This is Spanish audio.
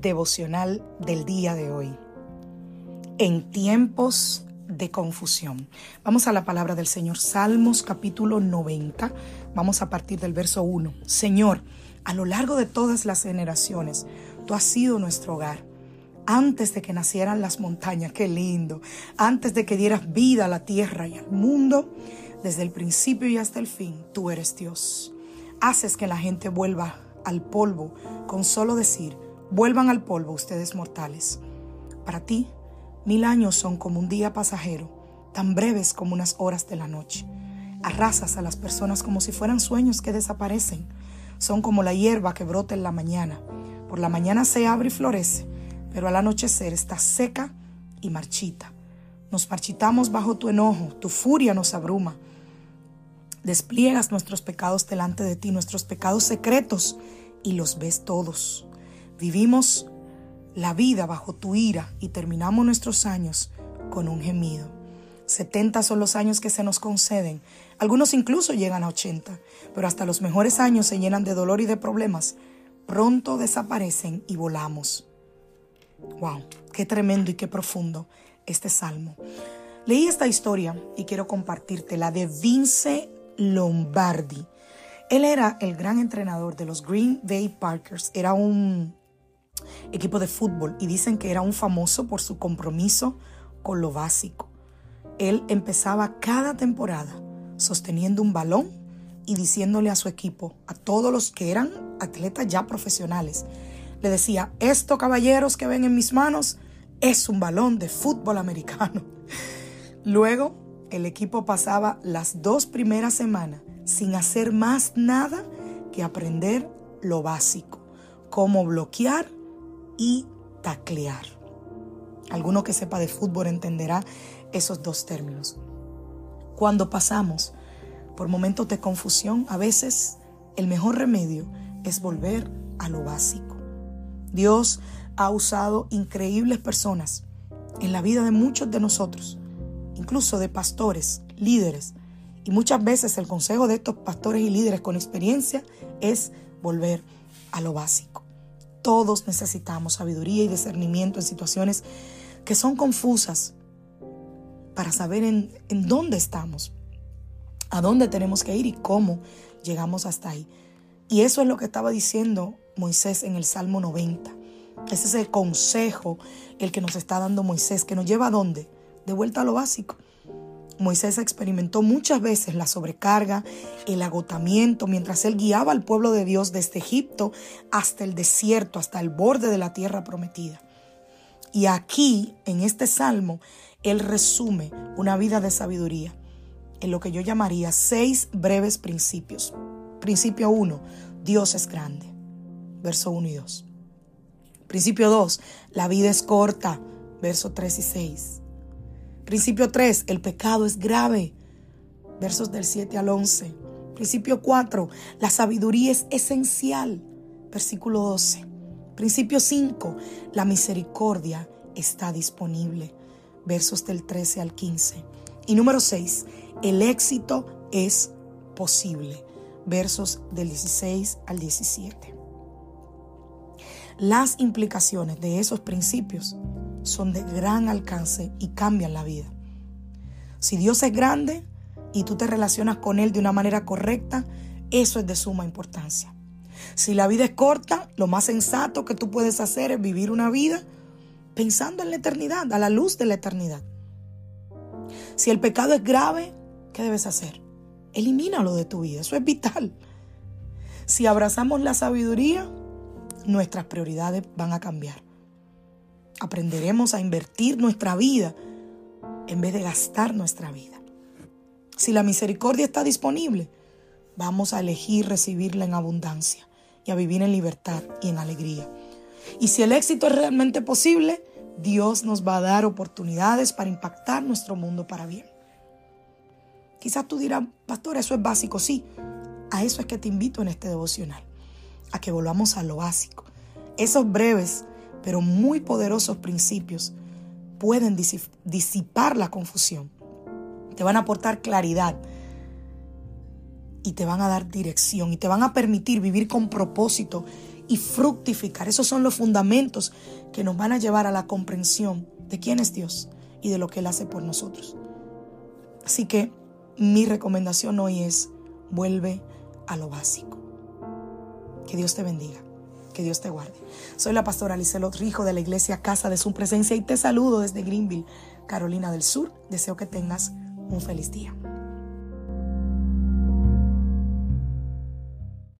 Devocional del día de hoy. En tiempos de confusión. Vamos a la palabra del Señor. Salmos capítulo 90. Vamos a partir del verso 1. Señor, a lo largo de todas las generaciones, tú has sido nuestro hogar. Antes de que nacieran las montañas, qué lindo. Antes de que dieras vida a la tierra y al mundo, desde el principio y hasta el fin, tú eres Dios. Haces que la gente vuelva al polvo con solo decir, vuelvan al polvo ustedes mortales. Para ti, Mil años son como un día pasajero, tan breves como unas horas de la noche. Arrasas a las personas como si fueran sueños que desaparecen. Son como la hierba que brota en la mañana. Por la mañana se abre y florece, pero al anochecer está seca y marchita. Nos marchitamos bajo tu enojo, tu furia nos abruma. Despliegas nuestros pecados delante de ti, nuestros pecados secretos, y los ves todos. Vivimos la vida bajo tu ira y terminamos nuestros años con un gemido. 70 son los años que se nos conceden. Algunos incluso llegan a 80, pero hasta los mejores años se llenan de dolor y de problemas. Pronto desaparecen y volamos. Wow, qué tremendo y qué profundo este salmo. Leí esta historia y quiero compartirte la de Vince Lombardi. Él era el gran entrenador de los Green Bay Parkers. Era un equipo de fútbol y dicen que era un famoso por su compromiso con lo básico. Él empezaba cada temporada sosteniendo un balón y diciéndole a su equipo, a todos los que eran atletas ya profesionales, le decía, esto caballeros que ven en mis manos es un balón de fútbol americano. Luego, el equipo pasaba las dos primeras semanas sin hacer más nada que aprender lo básico, cómo bloquear y taclear. Alguno que sepa de fútbol entenderá esos dos términos. Cuando pasamos por momentos de confusión, a veces el mejor remedio es volver a lo básico. Dios ha usado increíbles personas en la vida de muchos de nosotros, incluso de pastores, líderes. Y muchas veces el consejo de estos pastores y líderes con experiencia es volver a lo básico. Todos necesitamos sabiduría y discernimiento en situaciones que son confusas para saber en, dónde estamos, a dónde tenemos que ir y cómo llegamos hasta ahí. Y eso es lo que estaba diciendo Moisés en el Salmo 90. Ese es el consejo el que nos está dando Moisés, que nos lleva a dónde? De vuelta a lo básico. Moisés experimentó muchas veces la sobrecarga, el agotamiento, mientras él guiaba al pueblo de Dios desde Egipto hasta el desierto, hasta el borde de la tierra prometida. Y aquí, en este salmo, él resume una vida de sabiduría en lo que yo llamaría seis breves principios. Principio 1, Dios es grande. Verso 1 y 2. Principio 2, la vida es corta. Verso 3 y 6. Principio 3, el pecado es grave. Versos del 7 al 11. Principio 4, la sabiduría es esencial. Versículo 12. Principio 5, la misericordia está disponible. Versos del 13 al 15. Y número 6, el éxito es posible. Versos del 16 al 17. Las implicaciones de esos principios son de gran alcance y cambian la vida. Si Dios es grande y tú te relacionas con Él de una manera correcta, eso es de suma importancia. Si la vida es corta, lo más sensato que tú puedes hacer es vivir una vida pensando en la eternidad, a la luz de la eternidad. Si el pecado es grave, ¿qué debes hacer? Elimínalo de tu vida, eso es vital. Si abrazamos la sabiduría, nuestras prioridades van a cambiar. Aprenderemos a invertir nuestra vida en vez de gastar nuestra vida. Si la misericordia está disponible, vamos a elegir recibirla en abundancia y a vivir en libertad y en alegría. Y si el éxito es realmente posible, Dios nos va a dar oportunidades para impactar nuestro mundo para bien. Quizás tú dirás, pastor, eso es básico, sí. A eso es que te invito en este devocional, a que volvamos a lo básico. Esos breves pero muy poderosos principios pueden disipar la confusión, te van a aportar claridad y te van a dar dirección y te van a permitir vivir con propósito y fructificar. Esos son los fundamentos que nos van a llevar a la comprensión de quién es Dios y de lo que Él hace por nosotros. Así que mi recomendación hoy es vuelve a lo básico. Que Dios te bendiga. Que Dios te guarde. Soy la pastora Lizelot Rijo de la iglesia Casa de Su Presencia y te saludo desde Greenville, Carolina del Sur. Deseo que tengas un feliz día.